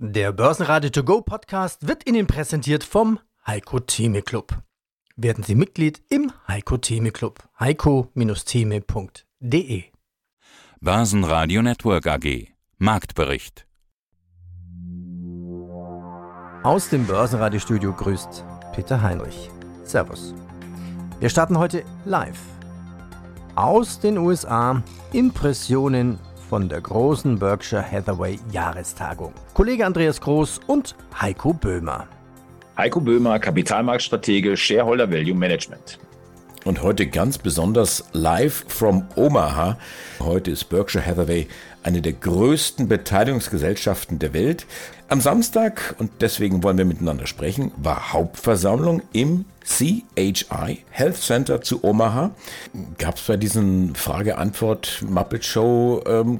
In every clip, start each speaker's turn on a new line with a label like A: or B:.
A: Der Börsenradio To Go Podcast wird Ihnen präsentiert vom Heiko Theme Club. Werden Sie Mitglied im Heiko Theme Club. heiko-theme.de
B: Börsenradio Network AG Marktbericht
A: Aus dem Börsenradiostudio grüßt Peter Heinrich. Servus. Wir starten heute live. Aus den USA Impressionen von der großen Berkshire Hathaway Jahrestagung. Kollege Andreas Groß und Heiko Böhmer.
C: Heiko Böhmer, Kapitalmarktstratege, Shareholder Value Management.
D: Und heute ganz besonders live from Omaha. Heute ist Berkshire Hathaway eine der größten Beteiligungsgesellschaften der Welt. Am Samstag, und deswegen wollen wir miteinander sprechen, war Hauptversammlung im CHI Health Center zu Omaha. Gab es bei diesen Frage-Antwort Muppet Show ähm,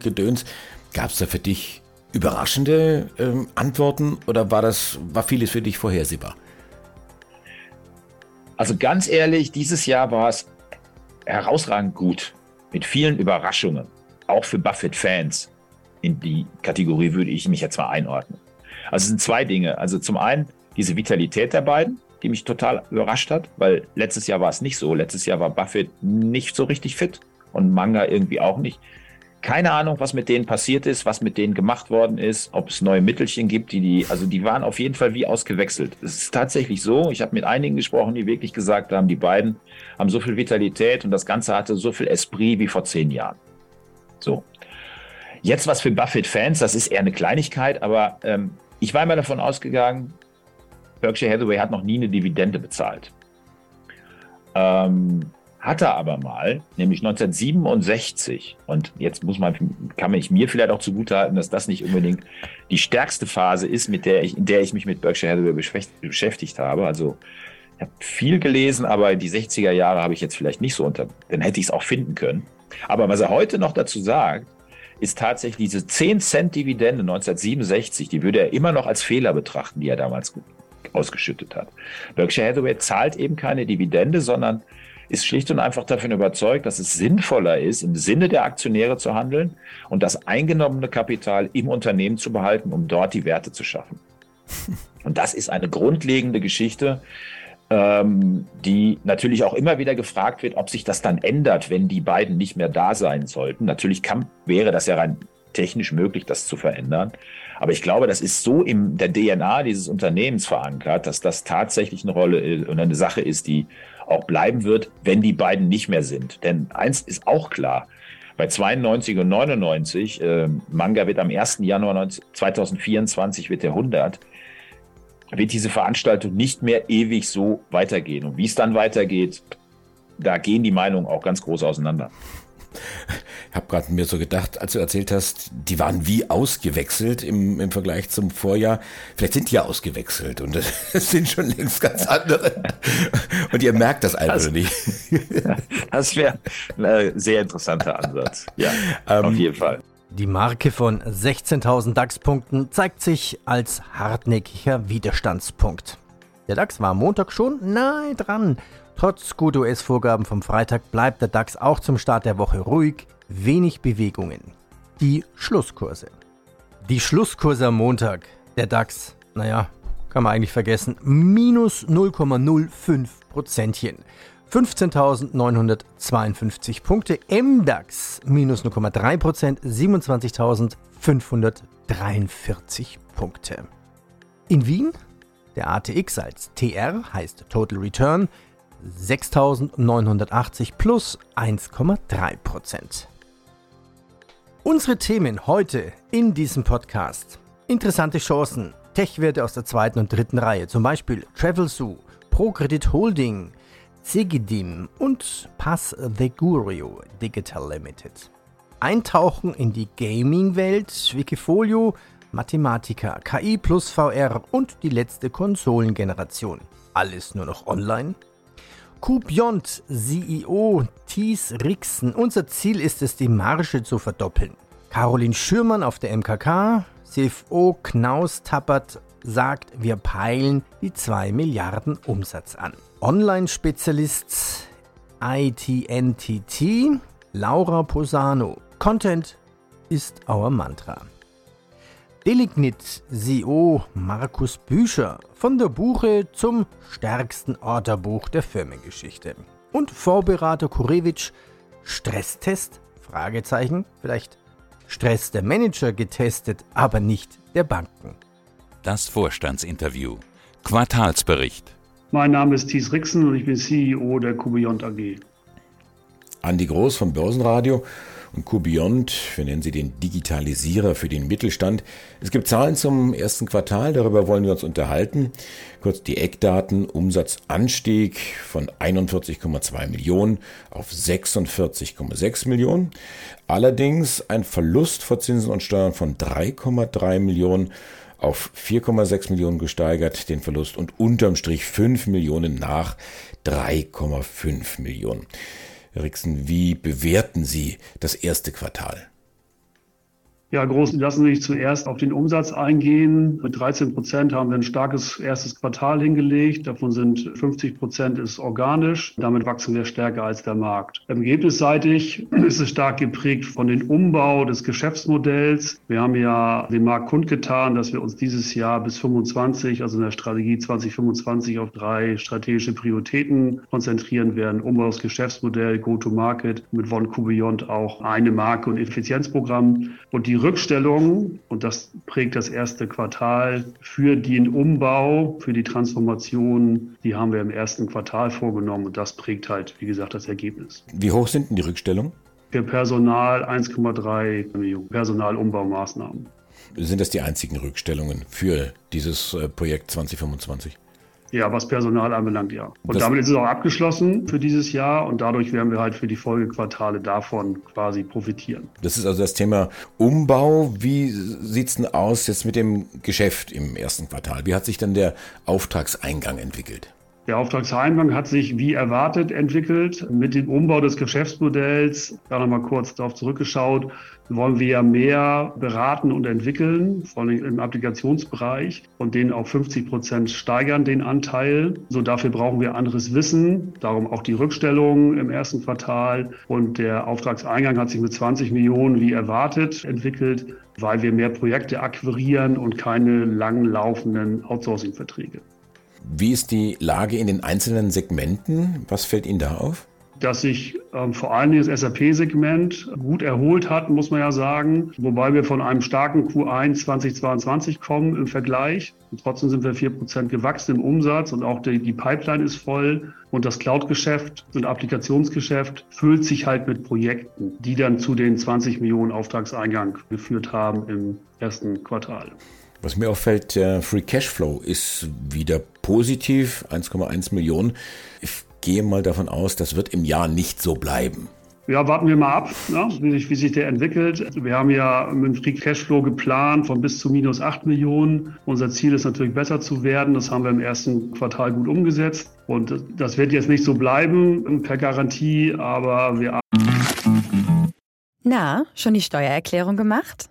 D: gab es da für dich überraschende ähm, Antworten oder war das, war vieles für dich vorhersehbar?
C: Also ganz ehrlich, dieses Jahr war es herausragend gut. Mit vielen Überraschungen. Auch für Buffett-Fans. In die Kategorie würde ich mich jetzt mal einordnen. Also es sind zwei Dinge. Also zum einen diese Vitalität der beiden, die mich total überrascht hat, weil letztes Jahr war es nicht so. Letztes Jahr war Buffett nicht so richtig fit und Manga irgendwie auch nicht. Keine Ahnung, was mit denen passiert ist, was mit denen gemacht worden ist, ob es neue Mittelchen gibt, die die, also die waren auf jeden Fall wie ausgewechselt. Es ist tatsächlich so. Ich habe mit einigen gesprochen, die wirklich gesagt haben, die beiden haben so viel Vitalität und das Ganze hatte so viel Esprit wie vor zehn Jahren. So. Jetzt was für Buffett-Fans, das ist eher eine Kleinigkeit, aber ähm, ich war immer davon ausgegangen, Berkshire Hathaway hat noch nie eine Dividende bezahlt. Ähm, hat er aber mal, nämlich 1967. Und jetzt muss man, kann ich mir vielleicht auch zugutehalten, dass das nicht unbedingt die stärkste Phase ist, mit der ich, in der ich mich mit Berkshire Hathaway beschäftigt habe. Also ich habe viel gelesen, aber die 60er Jahre habe ich jetzt vielleicht nicht so unter, dann hätte ich es auch finden können. Aber was er heute noch dazu sagt, ist tatsächlich diese 10 Cent Dividende 1967, die würde er immer noch als Fehler betrachten, die er damals ausgeschüttet hat. Berkshire Hathaway zahlt eben keine Dividende, sondern ist schlicht und einfach davon überzeugt, dass es sinnvoller ist, im Sinne der Aktionäre zu handeln und das eingenommene Kapital im Unternehmen zu behalten, um dort die Werte zu schaffen. Und das ist eine grundlegende Geschichte, ähm, die natürlich auch immer wieder gefragt wird, ob sich das dann ändert, wenn die beiden nicht mehr da sein sollten. Natürlich kann, wäre das ja rein technisch möglich, das zu verändern. Aber ich glaube, das ist so in der DNA dieses Unternehmens verankert, dass das tatsächlich eine Rolle und eine Sache ist, die auch bleiben wird, wenn die beiden nicht mehr sind. Denn eins ist auch klar, bei 92 und 99, äh, Manga wird am 1. Januar 2024 wird der 100, wird diese Veranstaltung nicht mehr ewig so weitergehen. Und wie es dann weitergeht, da gehen die Meinungen auch ganz groß auseinander.
D: Ich habe gerade mir so gedacht, als du erzählt hast, die waren wie ausgewechselt im, im Vergleich zum Vorjahr. Vielleicht sind die ja ausgewechselt und es sind schon längst ganz andere. Und ihr merkt das einfach das, nicht.
C: Das wäre ein sehr interessanter Ansatz. Ja, ähm, auf jeden Fall.
A: Die Marke von 16.000 DAX-Punkten zeigt sich als hartnäckiger Widerstandspunkt. Der DAX war am Montag schon nahe dran. Trotz guter US-Vorgaben vom Freitag bleibt der DAX auch zum Start der Woche ruhig, wenig Bewegungen. Die Schlusskurse. Die Schlusskurse am Montag. Der DAX, naja, kann man eigentlich vergessen, minus 0,05 Prozentchen. 15.952 Punkte. MDAX minus 0,3 Prozent, 27.543 Punkte. In Wien, der ATX als TR heißt Total Return, 6.980 plus 1,3 Prozent. Unsere Themen heute in diesem Podcast. Interessante Chancen, Tech-Werte aus der zweiten und dritten Reihe, zum Beispiel Travelzoo, ProCredit Holding, Zigidim und Pass the Gurio Digital Limited. Eintauchen in die Gaming-Welt, Wikifolio, Mathematika, KI plus VR und die letzte Konsolengeneration. Alles nur noch online? Coupjont CEO Thies Rixen. Unser Ziel ist es, die Marge zu verdoppeln. Caroline Schürmann auf der MKK, CFO Knaus Tappert sagt, wir peilen die 2 Milliarden Umsatz an. Online-Spezialist ITNTT, Laura Posano. Content ist our Mantra. Delignit CEO Markus Büscher von der Buche zum stärksten Orderbuch der Firmengeschichte. Und Vorberater Kurewitsch Stresstest? Fragezeichen. Vielleicht Stress der Manager getestet, aber nicht der Banken.
B: Das Vorstandsinterview. Quartalsbericht.
E: Mein Name ist Thies Rixen und ich bin CEO der Kubiont AG.
D: Andi Groß vom Börsenradio und QBeyond, wir nennen sie den Digitalisierer für den Mittelstand. Es gibt Zahlen zum ersten Quartal, darüber wollen wir uns unterhalten. Kurz die Eckdaten, Umsatzanstieg von 41,2 Millionen auf 46,6 Millionen. Allerdings ein Verlust vor Zinsen und Steuern von 3,3 Millionen auf 4,6 Millionen gesteigert, den Verlust und unterm Strich 5 Millionen nach 3,5 Millionen. Rixen, wie bewerten Sie das erste Quartal?
E: Ja, groß lassen Sie sich zuerst auf den Umsatz eingehen. Mit 13 Prozent haben wir ein starkes erstes Quartal hingelegt. Davon sind 50 Prozent ist organisch. Damit wachsen wir stärker als der Markt. Ergebnisseitig ist es stark geprägt von dem Umbau des Geschäftsmodells. Wir haben ja dem Markt kundgetan, dass wir uns dieses Jahr bis 25, also in der Strategie 2025 auf drei strategische Prioritäten konzentrieren werden. Umbau des Geschäftsmodells, Go-to-Market, mit Von Beyond auch eine Marke und Effizienzprogramm. Und die Rückstellung, und das prägt das erste Quartal, für den Umbau, für die Transformation, die haben wir im ersten Quartal vorgenommen und das prägt halt, wie gesagt, das Ergebnis.
D: Wie hoch sind denn die Rückstellungen?
E: Für Personal 1,3 Millionen Personalumbaumaßnahmen.
D: Sind das die einzigen Rückstellungen für dieses äh, Projekt 2025?
E: Ja, was Personal anbelangt, ja. Und das damit ist es auch abgeschlossen für dieses Jahr und dadurch werden wir halt für die Folgequartale davon quasi profitieren.
D: Das ist also das Thema Umbau. Wie sieht es denn aus jetzt mit dem Geschäft im ersten Quartal? Wie hat sich denn der Auftragseingang entwickelt?
E: Der Auftragseingang hat sich wie erwartet entwickelt. Mit dem Umbau des Geschäftsmodells, da nochmal kurz darauf zurückgeschaut, wollen wir ja mehr beraten und entwickeln, vor allem im Applikationsbereich und den auf 50 Prozent steigern, den Anteil. So dafür brauchen wir anderes Wissen, darum auch die Rückstellung im ersten Quartal und der Auftragseingang hat sich mit 20 Millionen wie erwartet entwickelt, weil wir mehr Projekte akquirieren und keine lang laufenden Outsourcing-Verträge.
D: Wie ist die Lage in den einzelnen Segmenten? Was fällt Ihnen da auf?
E: dass sich ähm, vor allen Dingen das SAP-Segment gut erholt hat, muss man ja sagen. Wobei wir von einem starken Q1 2022 kommen im Vergleich. Und trotzdem sind wir vier Prozent gewachsen im Umsatz und auch die, die Pipeline ist voll. Und das Cloud-Geschäft und Applikationsgeschäft füllt sich halt mit Projekten, die dann zu den 20 Millionen Auftragseingang geführt haben im ersten Quartal.
D: Was mir auffällt, der Free Cashflow ist wieder positiv, 1,1 Millionen. Ich gehe mal davon aus, das wird im Jahr nicht so bleiben.
E: Ja, warten wir mal ab, ne, wie, sich, wie sich der entwickelt. Wir haben ja mit dem Free Cashflow geplant von bis zu minus 8 Millionen. Unser Ziel ist natürlich besser zu werden. Das haben wir im ersten Quartal gut umgesetzt. Und das wird jetzt nicht so bleiben per Garantie, aber wir.
F: Na, schon die Steuererklärung gemacht?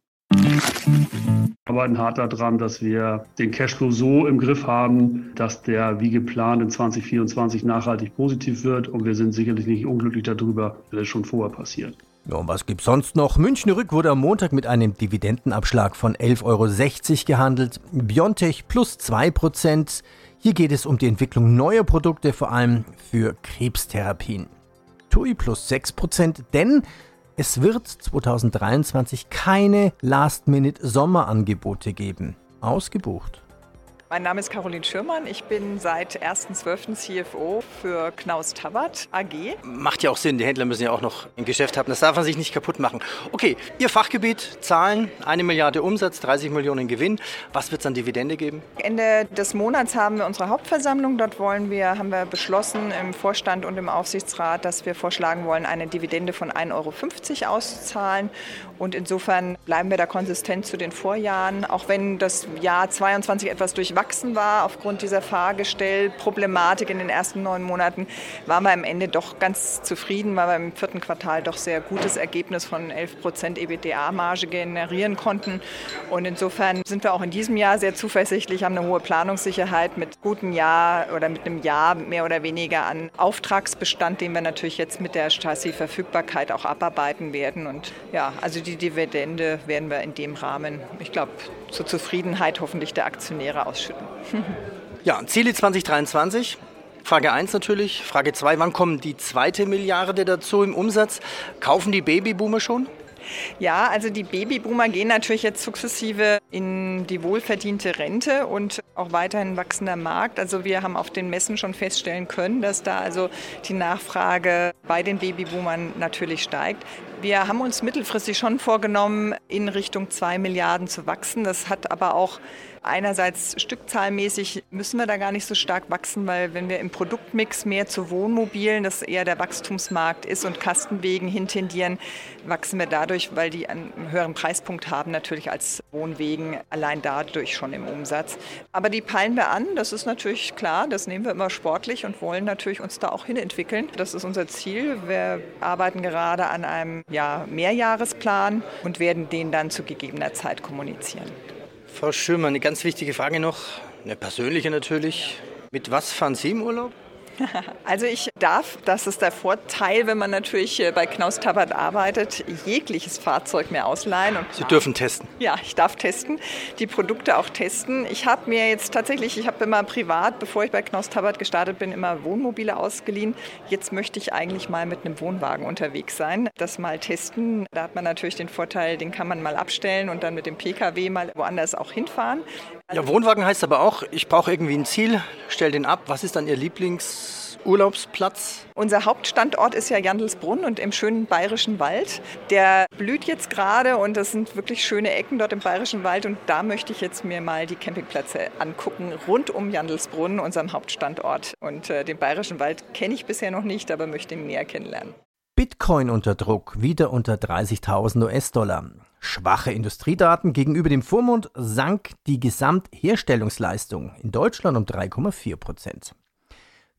E: arbeiten hart daran, dass wir den Cashflow so im Griff haben, dass der wie geplant in 2024 nachhaltig positiv wird. Und wir sind sicherlich nicht unglücklich darüber, weil das schon vorher passiert.
A: Ja, und was gibt's sonst noch? München Rück wurde am Montag mit einem Dividendenabschlag von 11,60 Euro gehandelt. Biontech plus 2%. Hier geht es um die Entwicklung neuer Produkte, vor allem für Krebstherapien. TUI plus 6%, denn es wird 2023 keine Last-Minute-Sommerangebote geben. Ausgebucht.
G: Mein Name ist Caroline Schürmann. Ich bin seit 1.12. CFO für Knaus Tabbert AG.
A: Macht ja auch Sinn. Die Händler müssen ja auch noch ein Geschäft haben. Das darf man sich nicht kaputt machen. Okay, Ihr Fachgebiet, Zahlen, eine Milliarde Umsatz, 30 Millionen Gewinn. Was wird es an Dividende geben?
G: Ende des Monats haben wir unsere Hauptversammlung. Dort wollen wir, haben wir beschlossen im Vorstand und im Aufsichtsrat, dass wir vorschlagen wollen, eine Dividende von 1,50 Euro auszuzahlen. Und insofern bleiben wir da konsistent zu den Vorjahren. Auch wenn das Jahr 22 etwas durchwachsen durchwachsen war aufgrund dieser Fahrgestellproblematik in den ersten neun Monaten, waren wir am Ende doch ganz zufrieden, weil wir im vierten Quartal doch sehr gutes Ergebnis von 11 Prozent EBITDA-Marge generieren konnten. Und insofern sind wir auch in diesem Jahr sehr zuversichtlich, haben eine hohe Planungssicherheit mit gutem Jahr oder mit einem Jahr mehr oder weniger an Auftragsbestand, den wir natürlich jetzt mit der Chassis-Verfügbarkeit auch abarbeiten werden. Und ja, also die Dividende werden wir in dem Rahmen, ich glaube, zur Zufriedenheit hoffentlich der Aktionäre ausschütten.
A: ja, Ziele 2023. Frage 1 natürlich. Frage 2, wann kommen die zweite Milliarde dazu im Umsatz? Kaufen die Babyboomer schon?
G: Ja, also die Babyboomer gehen natürlich jetzt sukzessive in die wohlverdiente Rente und auch weiterhin wachsender Markt. Also wir haben auf den Messen schon feststellen können, dass da also die Nachfrage bei den Babyboomern natürlich steigt. Wir haben uns mittelfristig schon vorgenommen, in Richtung 2 Milliarden zu wachsen. Das hat aber auch Einerseits stückzahlmäßig müssen wir da gar nicht so stark wachsen, weil wenn wir im Produktmix mehr zu Wohnmobilen, das eher der Wachstumsmarkt ist, und Kastenwegen hintendieren, wachsen wir dadurch, weil die einen höheren Preispunkt haben, natürlich als Wohnwegen, allein dadurch schon im Umsatz. Aber die peilen wir an, das ist natürlich klar, das nehmen wir immer sportlich und wollen natürlich uns da auch hinentwickeln. Das ist unser Ziel. Wir arbeiten gerade an einem ja, Mehrjahresplan und werden den dann zu gegebener Zeit kommunizieren.
A: Frau Schirmer, eine ganz wichtige Frage noch, eine persönliche natürlich. Mit was fahren Sie im Urlaub?
G: Also ich darf, das ist der Vorteil, wenn man natürlich äh, bei Knaus Tabbert arbeitet, jegliches Fahrzeug mir ausleihen. Und
A: Sie dürfen testen.
G: Ja, ich darf testen, die Produkte auch testen. Ich habe mir jetzt tatsächlich, ich habe immer privat, bevor ich bei Knaus Tabbert gestartet bin, immer Wohnmobile ausgeliehen. Jetzt möchte ich eigentlich mal mit einem Wohnwagen unterwegs sein, das mal testen. Da hat man natürlich den Vorteil, den kann man mal abstellen und dann mit dem Pkw mal woanders auch hinfahren.
A: Ja, Wohnwagen heißt aber auch, ich brauche irgendwie ein Ziel, stell den ab. Was ist dann Ihr Lieblingsurlaubsplatz?
G: Unser Hauptstandort ist ja Jandelsbrunn und im schönen Bayerischen Wald. Der blüht jetzt gerade und das sind wirklich schöne Ecken dort im Bayerischen Wald und da möchte ich jetzt mir mal die Campingplätze angucken rund um Jandelsbrunn, unserem Hauptstandort. Und äh, den Bayerischen Wald kenne ich bisher noch nicht, aber möchte ihn näher kennenlernen.
A: Bitcoin unter Druck, wieder unter 30.000 US-Dollar. Schwache Industriedaten gegenüber dem Vormond sank die Gesamtherstellungsleistung in Deutschland um 3,4 Prozent.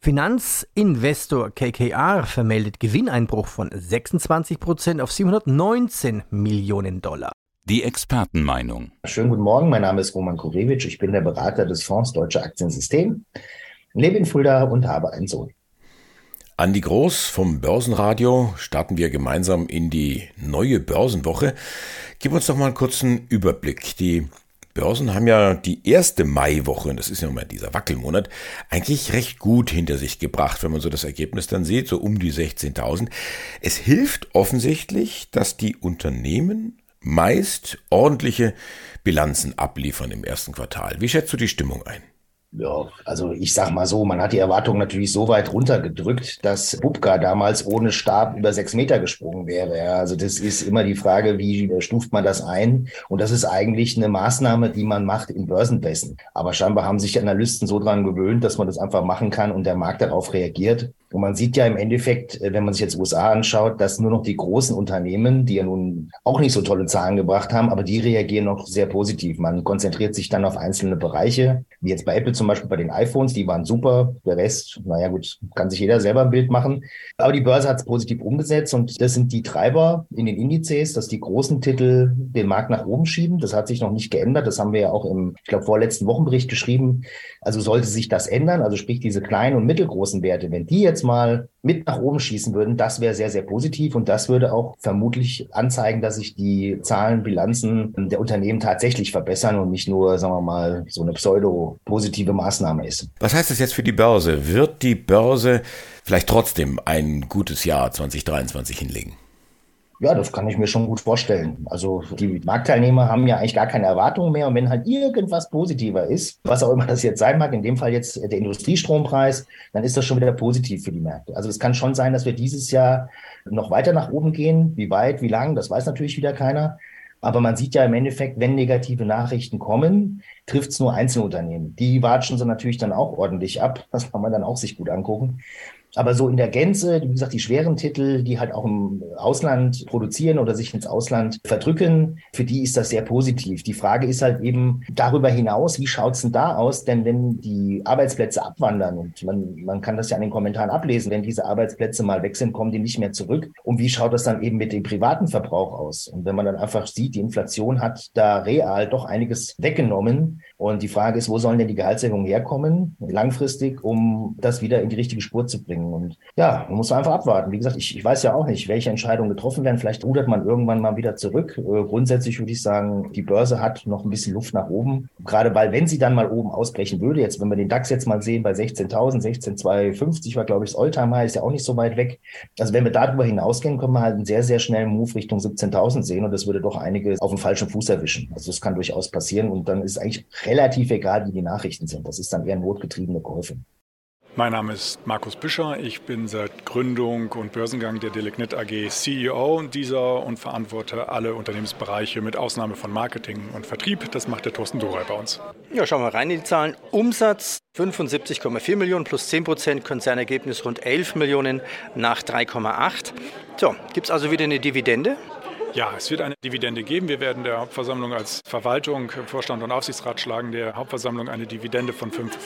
A: Finanzinvestor KKR vermeldet Gewinneinbruch von 26 Prozent auf 719 Millionen Dollar.
B: Die Expertenmeinung.
H: Schönen guten Morgen, mein Name ist Roman Kurewitsch, ich bin der Berater des Fonds Deutsche Aktiensystem, lebe in Fulda und habe einen Sohn.
D: Andi Groß vom Börsenradio starten wir gemeinsam in die neue Börsenwoche. Gib uns doch mal einen kurzen Überblick. Die Börsen haben ja die erste Maiwoche, das ist ja immer dieser Wackelmonat, eigentlich recht gut hinter sich gebracht, wenn man so das Ergebnis dann sieht, so um die 16.000. Es hilft offensichtlich, dass die Unternehmen meist ordentliche Bilanzen abliefern im ersten Quartal. Wie schätzt du die Stimmung ein?
H: Ja, also ich sag mal so, man hat die Erwartungen natürlich so weit runtergedrückt, dass Bubka damals ohne Stab über sechs Meter gesprungen wäre. Ja, also das ist immer die Frage, wie stuft man das ein? Und das ist eigentlich eine Maßnahme, die man macht in Börsenpässen. Aber scheinbar haben sich Analysten so dran gewöhnt, dass man das einfach machen kann und der Markt darauf reagiert. Und man sieht ja im Endeffekt, äh, wenn man sich jetzt USA anschaut, dass nur noch die großen Unternehmen, die ja nun auch nicht so tolle Zahlen gebracht haben, aber die reagieren noch sehr positiv. Man konzentriert sich dann auf einzelne Bereiche, wie jetzt bei Apple zum Beispiel bei den iPhones, die waren super. Der Rest, naja gut, kann sich jeder selber ein Bild machen. Aber die Börse hat es positiv umgesetzt und das sind die Treiber in den Indizes, dass die großen Titel den Markt nach oben schieben. Das hat sich noch nicht geändert. Das haben wir ja auch im, ich glaube, vorletzten Wochenbericht geschrieben. Also sollte sich das ändern, also sprich diese kleinen und mittelgroßen Werte, wenn die jetzt mal mit nach oben schießen würden, das wäre sehr, sehr positiv und das würde auch vermutlich anzeigen, dass sich die Zahlen, Bilanzen der Unternehmen tatsächlich verbessern und nicht nur, sagen wir mal, so eine pseudo-positive Maßnahme ist.
D: Was heißt das jetzt für die Börse? Wird die Börse vielleicht trotzdem ein gutes Jahr 2023 hinlegen?
H: Ja, das kann ich mir schon gut vorstellen. Also die Marktteilnehmer haben ja eigentlich gar keine Erwartungen mehr. Und wenn halt irgendwas positiver ist, was auch immer das jetzt sein mag, in dem Fall jetzt der Industriestrompreis, dann ist das schon wieder positiv für die Märkte. Also es kann schon sein, dass wir dieses Jahr noch weiter nach oben gehen. Wie weit, wie lang, das weiß natürlich wieder keiner. Aber man sieht ja im Endeffekt, wenn negative Nachrichten kommen, trifft es nur Einzelunternehmen. Die watschen sie natürlich dann auch ordentlich ab. Das kann man dann auch sich gut angucken. Aber so in der Gänze, wie gesagt, die schweren Titel, die halt auch im Ausland produzieren oder sich ins Ausland verdrücken, für die ist das sehr positiv. Die Frage ist halt eben darüber hinaus, wie schaut's denn da aus? Denn wenn die Arbeitsplätze abwandern und man, man kann das ja an den Kommentaren ablesen, wenn diese Arbeitsplätze mal weg sind, kommen die nicht mehr zurück. Und wie schaut das dann eben mit dem privaten Verbrauch aus? Und wenn man dann einfach sieht, die Inflation hat da real doch einiges weggenommen. Und die Frage ist, wo sollen denn die Gehaltserhöhungen herkommen, langfristig, um das wieder in die richtige Spur zu bringen? Und ja, man muss einfach abwarten. Wie gesagt, ich, ich weiß ja auch nicht, welche Entscheidungen getroffen werden. Vielleicht rudert man irgendwann mal wieder zurück. Äh, grundsätzlich würde ich sagen, die Börse hat noch ein bisschen Luft nach oben. Gerade weil, wenn sie dann mal oben ausbrechen würde, jetzt, wenn wir den DAX jetzt mal sehen, bei 16.000, 16.250 war, glaube ich, das Alltime ist ja auch nicht so weit weg. Also wenn wir darüber hinausgehen, können wir halt einen sehr, sehr schnellen Move Richtung 17.000 sehen und das würde doch einige auf dem falschen Fuß erwischen. Also das kann durchaus passieren und dann ist eigentlich relativ egal, wie die Nachrichten sind. Das ist dann eher notgetriebene Käufe.
I: Mein Name ist Markus Büscher. Ich bin seit Gründung und Börsengang der Delegnet AG CEO dieser und verantworte alle Unternehmensbereiche mit Ausnahme von Marketing und Vertrieb. Das macht der Thorsten Dorey bei uns.
A: Ja, schauen wir rein in die Zahlen. Umsatz 75,4 Millionen plus 10 Prozent, Konzernergebnis rund 11 Millionen nach 3,8. So, gibt es also wieder eine Dividende?
I: Ja, es wird eine Dividende geben. Wir werden der Hauptversammlung als Verwaltung, Vorstand und Aufsichtsrat schlagen der Hauptversammlung eine Dividende von 5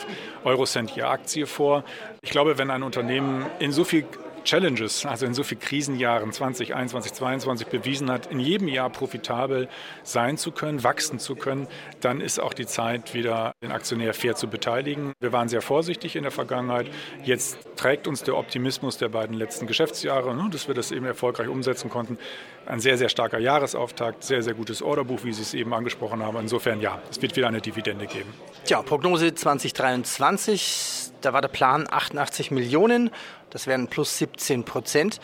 I: Eurocent je Aktie vor. Ich glaube, wenn ein Unternehmen in so viel Challenges, also in so vielen Krisenjahren 2021, 2022 bewiesen hat, in jedem Jahr profitabel sein zu können, wachsen zu können, dann ist auch die Zeit, wieder den Aktionär fair zu beteiligen. Wir waren sehr vorsichtig in der Vergangenheit. Jetzt trägt uns der Optimismus der beiden letzten Geschäftsjahre, ne, dass wir das eben erfolgreich umsetzen konnten. Ein sehr, sehr starker Jahresauftakt, sehr, sehr gutes Orderbuch, wie Sie es eben angesprochen haben. Insofern ja, es wird wieder eine Dividende geben.
A: Tja, Prognose 2023, da war der Plan 88 Millionen. Das wären plus 17 Prozent.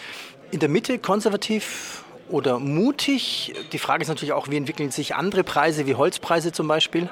A: In der Mitte konservativ oder mutig. Die Frage ist natürlich auch, wie entwickeln sich andere Preise, wie Holzpreise zum Beispiel?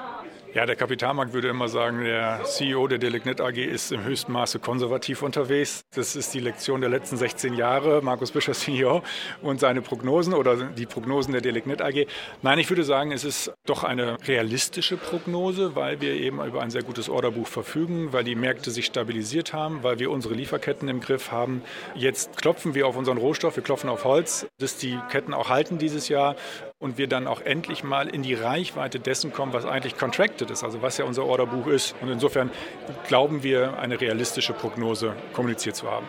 I: Ja, der Kapitalmarkt würde immer sagen, der CEO der Delegnet AG ist im höchsten Maße konservativ unterwegs. Das ist die Lektion der letzten 16 Jahre, Markus Bischer CEO und seine Prognosen oder die Prognosen der Delegnet AG. Nein, ich würde sagen, es ist doch eine realistische Prognose, weil wir eben über ein sehr gutes Orderbuch verfügen, weil die Märkte sich stabilisiert haben, weil wir unsere Lieferketten im Griff haben. Jetzt klopfen wir auf unseren Rohstoff, wir klopfen auf Holz, dass die Ketten auch halten dieses Jahr und wir dann auch endlich mal in die Reichweite dessen kommen, was eigentlich contracted ist, also was ja unser Orderbuch ist. Und insofern glauben wir, eine realistische Prognose kommuniziert zu haben.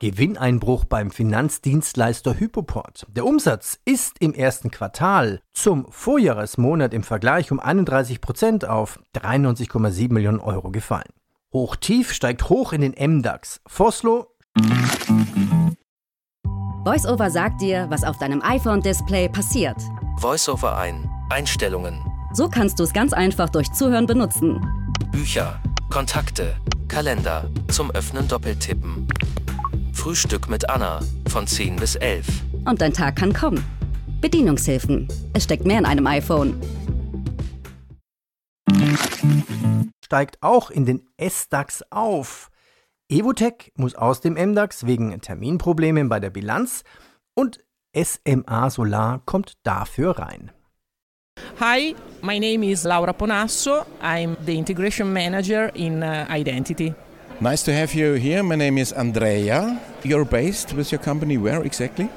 A: Gewinneinbruch beim Finanzdienstleister Hypoport. Der Umsatz ist im ersten Quartal zum Vorjahresmonat im Vergleich um 31 Prozent auf 93,7 Millionen Euro gefallen. Hochtief steigt hoch in den MDAX. Foslo
J: VoiceOver sagt dir, was auf deinem iPhone-Display passiert.
K: VoiceOver ein. Einstellungen.
J: So kannst du es ganz einfach durch Zuhören benutzen.
K: Bücher, Kontakte, Kalender. Zum Öffnen doppeltippen. Frühstück mit Anna von 10 bis 11.
J: Und dein Tag kann kommen. Bedienungshilfen. Es steckt mehr in einem iPhone.
A: Steigt auch in den S-DAX auf. Evotech muss aus dem MDAX wegen Terminproblemen bei der Bilanz und SMA Solar kommt dafür rein.
L: Hi, my name is Laura Ponasso. I'm the integration manager in uh, Identity.
D: Nice to have you here. My name is Andrea. You're based with your company where exactly?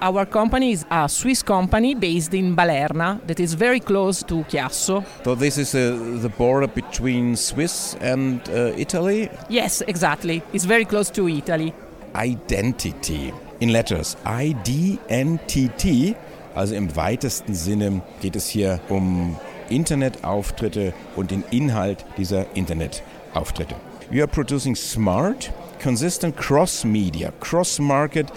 L: Our company is a Swiss company based in Balerna that is very close to Chiasso.
D: So this is uh, the border between Swiss and uh, Italy?
L: Yes, exactly. It's very close to Italy.
D: Identity in letters I-D-N-T-T. Also im weitesten Sinne geht es hier um Internetauftritte und den Inhalt dieser Internetauftritte. We are producing smart, consistent cross-media, cross-market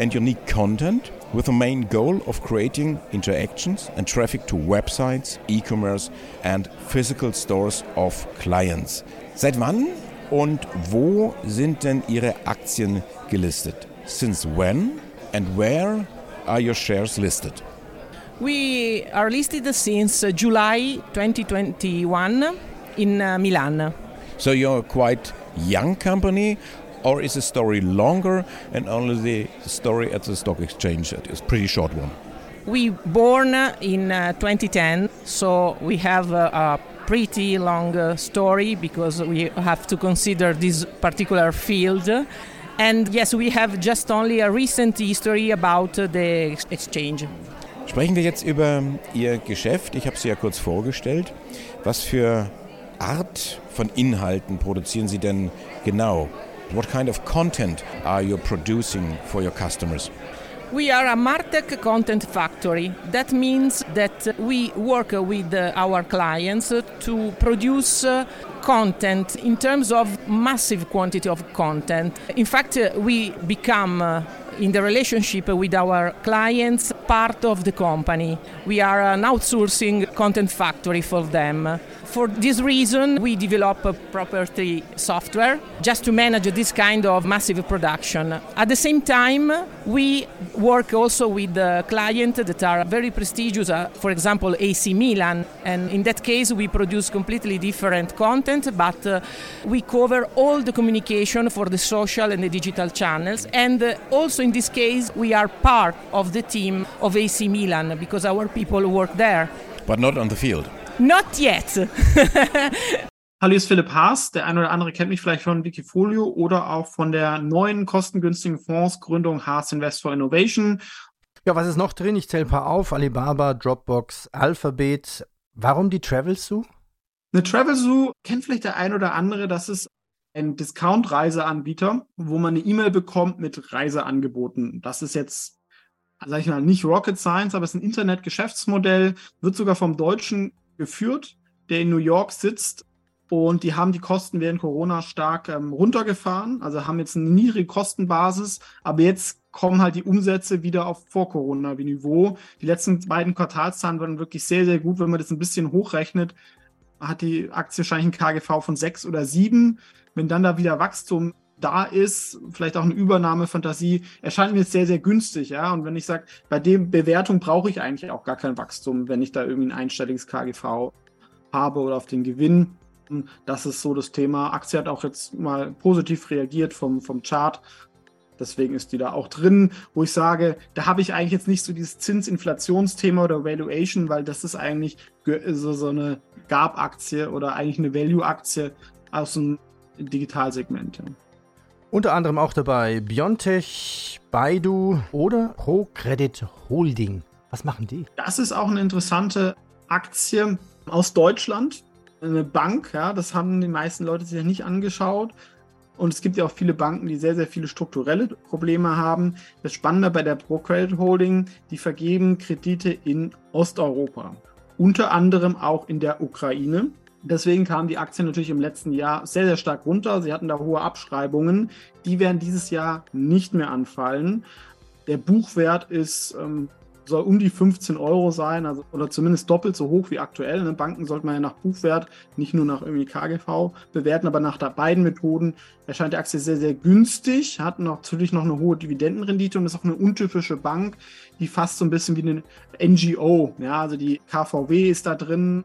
D: and unique content with the main goal of creating interactions and traffic to websites, e-commerce and physical stores of clients. Seit wann und wo sind denn Ihre Aktien gelistet? Since when and where are your shares listed?
L: We are listed since July 2021 in uh, Milan.
D: So you're a quite young company or is the story longer and only the story at the stock exchange is pretty short one?
L: We born in uh, 2010, so we have uh, a pretty long uh, story because we have to consider this particular field. And yes, we have just only a recent history about the exchange.
M: Sprechen wir jetzt über Ihr Geschäft. Ich habe Sie ja kurz vorgestellt. Was für Art von Inhalten produzieren Sie denn genau? What kind of content are you producing for your customers?
L: We are a Martech content factory. That means that we work with our clients to produce content in terms of massive quantity of content. In fact, uh, we become uh, in the relationship with our clients part of the company. We are an outsourcing content factory for them. For this reason, we develop a property software just to manage this kind of massive production. At the same time, we work also with the clients that are very prestigious, uh, for example, AC Milan. And in that case, we produce completely different content, but uh, we cover all the communication for the social and the digital channels. And uh, also in this case, we are part of the team of AC Milan because our people work there.
M: But not on the field.
L: Not yet.
N: Hallo, hier ist Philipp Haas. Der eine oder andere kennt mich vielleicht von Wikifolio oder auch von der neuen kostengünstigen Fondsgründung Haas Invest for Innovation.
A: Ja, was ist noch drin? Ich zähle ein paar auf. Alibaba, Dropbox, Alphabet. Warum die Travel Zoo?
N: Eine Travel Zoo kennt vielleicht der ein oder andere. Das ist ein Discount-Reiseanbieter, wo man eine E-Mail bekommt mit Reiseangeboten. Das ist jetzt, sag ich mal, nicht Rocket Science, aber es ist ein Internet-Geschäftsmodell, wird sogar vom Deutschen geführt, der in New York sitzt. Und die haben die Kosten während Corona stark ähm, runtergefahren, also haben jetzt eine niedrige Kostenbasis, aber jetzt kommen halt die Umsätze wieder auf Vor-Corona-Niveau. Die letzten beiden Quartalszahlen waren wirklich sehr, sehr gut. Wenn man das ein bisschen hochrechnet, hat die Aktie wahrscheinlich ein KGV von sechs oder sieben. Wenn dann da wieder Wachstum da ist, vielleicht auch eine Übernahmefantasie, erscheint mir sehr, sehr günstig, ja. Und wenn ich sage, bei dem Bewertung brauche ich eigentlich auch gar kein Wachstum, wenn ich da irgendwie ein einstelliges KGV habe oder auf den Gewinn. Das ist so das Thema. Aktie hat auch jetzt mal positiv reagiert vom, vom Chart. Deswegen ist die da auch drin, wo ich sage, da habe ich eigentlich jetzt nicht so dieses Zinsinflationsthema oder Valuation, weil das ist eigentlich so, so eine GAP-Aktie oder eigentlich eine Value-Aktie aus dem Digitalsegment. Ja.
A: Unter anderem auch dabei Biontech, Baidu oder ProCredit Holding. Was machen die?
N: Das ist auch eine interessante Aktie aus Deutschland. Eine Bank, ja, das haben die meisten Leute sich ja nicht angeschaut. Und es gibt ja auch viele Banken, die sehr, sehr viele strukturelle Probleme haben. Das Spannende bei der ProCredit Holding, die vergeben Kredite in Osteuropa. Unter anderem auch in der Ukraine. Deswegen kamen die Aktien natürlich im letzten Jahr sehr, sehr stark runter. Sie hatten da hohe Abschreibungen. Die werden dieses Jahr nicht mehr anfallen. Der Buchwert ist, ähm, soll um die 15 Euro sein, also, oder zumindest doppelt so hoch wie aktuell. Ne? Banken sollte man ja nach Buchwert, nicht nur nach irgendwie KGV bewerten, aber nach beiden Methoden erscheint die Aktie sehr, sehr günstig, hat natürlich noch eine hohe Dividendenrendite und ist auch eine untypische Bank, die fast so ein bisschen wie eine NGO, ja, also die KVW ist da drin,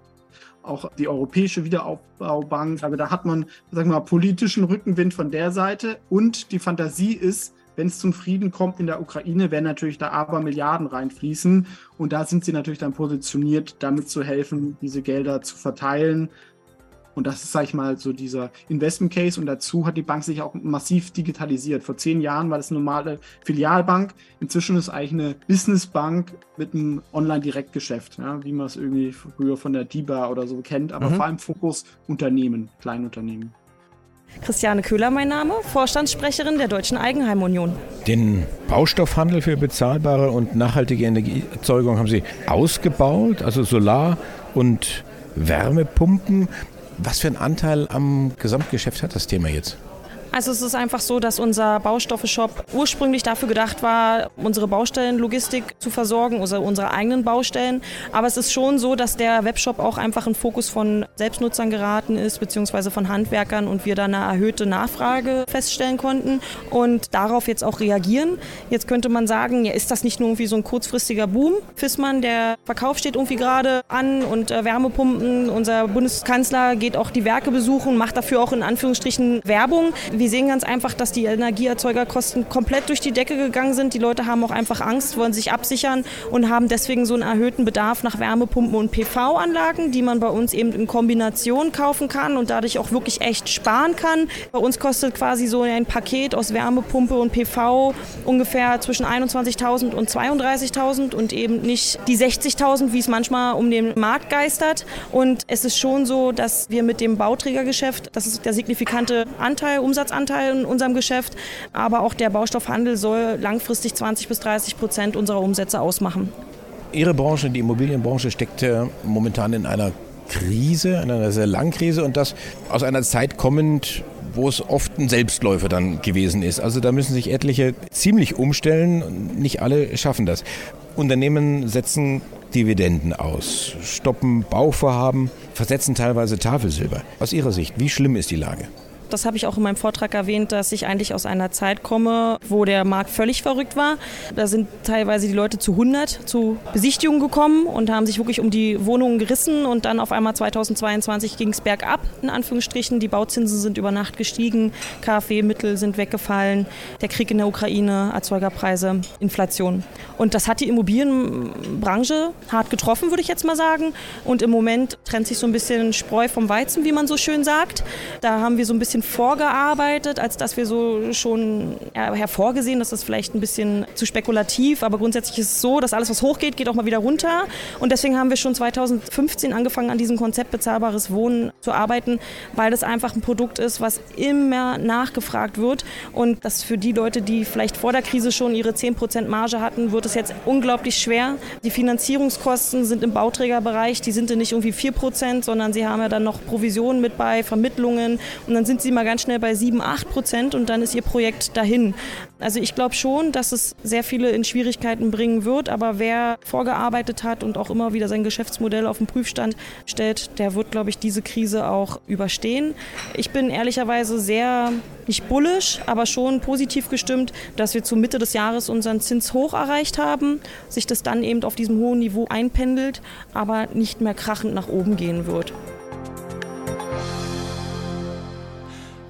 N: auch die Europäische Wiederaufbaubank. Aber da hat man, sagen wir mal, politischen Rückenwind von der Seite. Und die Fantasie ist, wenn es zum Frieden kommt in der Ukraine, werden natürlich da aber Milliarden reinfließen. Und da sind sie natürlich dann positioniert, damit zu helfen, diese Gelder zu verteilen. Und das ist, sag ich mal, so dieser Investment Case. Und dazu hat die Bank sich auch massiv digitalisiert. Vor zehn Jahren war das eine normale Filialbank. Inzwischen ist eigentlich eine Businessbank mit einem Online-Direktgeschäft, ja, wie man es irgendwie früher von der DIBA oder so kennt. Aber mhm. vor allem Fokus Unternehmen, Kleinunternehmen.
O: Christiane Köhler mein Name, Vorstandssprecherin der Deutschen Eigenheimunion.
M: Den Baustoffhandel für bezahlbare und nachhaltige Energieerzeugung haben Sie ausgebaut, also Solar- und Wärmepumpen. Was für einen Anteil am Gesamtgeschäft hat das Thema jetzt?
O: Also es ist einfach so, dass unser Baustoffe-Shop ursprünglich dafür gedacht war, unsere Baustellenlogistik zu versorgen, also unsere eigenen Baustellen. Aber es ist schon so, dass der Webshop auch einfach ein Fokus von Selbstnutzern geraten ist, beziehungsweise von Handwerkern und wir da eine erhöhte Nachfrage feststellen konnten und darauf jetzt auch reagieren. Jetzt könnte man sagen, ja, ist das nicht nur irgendwie so ein kurzfristiger Boom? Fissmann, der Verkauf steht irgendwie gerade an und äh, Wärmepumpen, unser Bundeskanzler geht auch die Werke besuchen, macht dafür auch in Anführungsstrichen Werbung. Wir Die sehen ganz einfach, dass die Energieerzeugerkosten komplett durch die Decke gegangen sind. Die Leute haben auch einfach Angst, wollen sich absichern und haben deswegen so einen erhöhten Bedarf nach Wärmepumpen und PV-Anlagen, die man bei uns eben in Kombination kaufen kann und dadurch auch wirklich echt sparen kann. Bei uns kostet quasi so ein Paket aus Wärmepumpe und PV ungefähr zwischen 21.000 und 32.000 und eben nicht die 60.000, wie es manchmal um den Markt geistert. Und es ist schon so, dass wir mit dem Bauträgergeschäft, das ist der signifikante Anteil, Umsatzanteil in unserem Geschäft, aber auch der Baustoffhandel soll langfristig 20 bis 30 Prozent unserer Umsätze ausmachen.
M: Ihre Branche, die Immobilienbranche, steckt momentan in einer Krise, in einer sehr langen Krise und das aus einer Zeit kommend, wo es oft ein Selbstläufer dann gewesen ist. Also da müssen sich etliche ziemlich umstellen, nicht alle schaffen das. Unternehmen setzen Dividenden aus, stoppen Bauvorhaben, versetzen teilweise Tafelsilber. Aus Ihrer Sicht, wie schlimm ist die Lage?
O: Das habe ich auch in meinem Vortrag erwähnt, dass ich eigentlich aus einer Zeit komme, wo der Markt völlig verrückt war. Da sind teilweise die Leute zu 100 zu Besichtigungen gekommen und haben sich wirklich um die Wohnungen gerissen und dann auf einmal 2022 ging es bergab, in Anführungsstrichen. Die Bauzinsen sind über Nacht gestiegen, KfW-Mittel sind weggefallen, der Krieg in der Ukraine, Erzeugerpreise, Inflation. Und das hat die Immobilienbranche hart getroffen, würde ich jetzt mal sagen. Und im Moment trennt sich so ein bisschen Spreu vom Weizen, wie man so schön sagt. Da haben wir so ein bisschen vorgearbeitet, als dass wir so schon ja, hervorgesehen, das vielleicht ein bisschen zu spekulativ, aber grundsätzlich ist es so, dass alles, was hochgeht, geht auch mal wieder runter. Und deswegen haben wir schon 2015 angefangen, an diesem Konzept bezahlbares Wohnen zu arbeiten, weil das einfach ein Produkt ist, was immer nachgefragt wird. Und das für die Leute, die vielleicht vor der Krise schon ihre 10% Marge hatten, wird es jetzt unglaublich schwer. Die Finanzierungskosten sind im Bauträgerbereich, die sind nicht irgendwie 4%, sondern sie haben ja dann noch Provisionen mit bei, Vermittlungen und dann sind sie mal ganz schnell bei 7, 8 Prozent und dann ist ihr Projekt dahin. Also ich glaube schon, dass es sehr viele in Schwierigkeiten bringen wird, aber wer vorgearbeitet hat und auch immer wieder sein Geschäftsmodell auf den Prüfstand stellt, der wird, glaube ich, diese Krise auch überstehen. Ich bin ehrlicherweise sehr, nicht bullisch, aber schon positiv gestimmt, dass wir zur Mitte des Jahres unseren Zins hoch erreicht haben, sich das dann eben auf diesem hohen Niveau einpendelt, aber nicht mehr krachend nach oben gehen wird.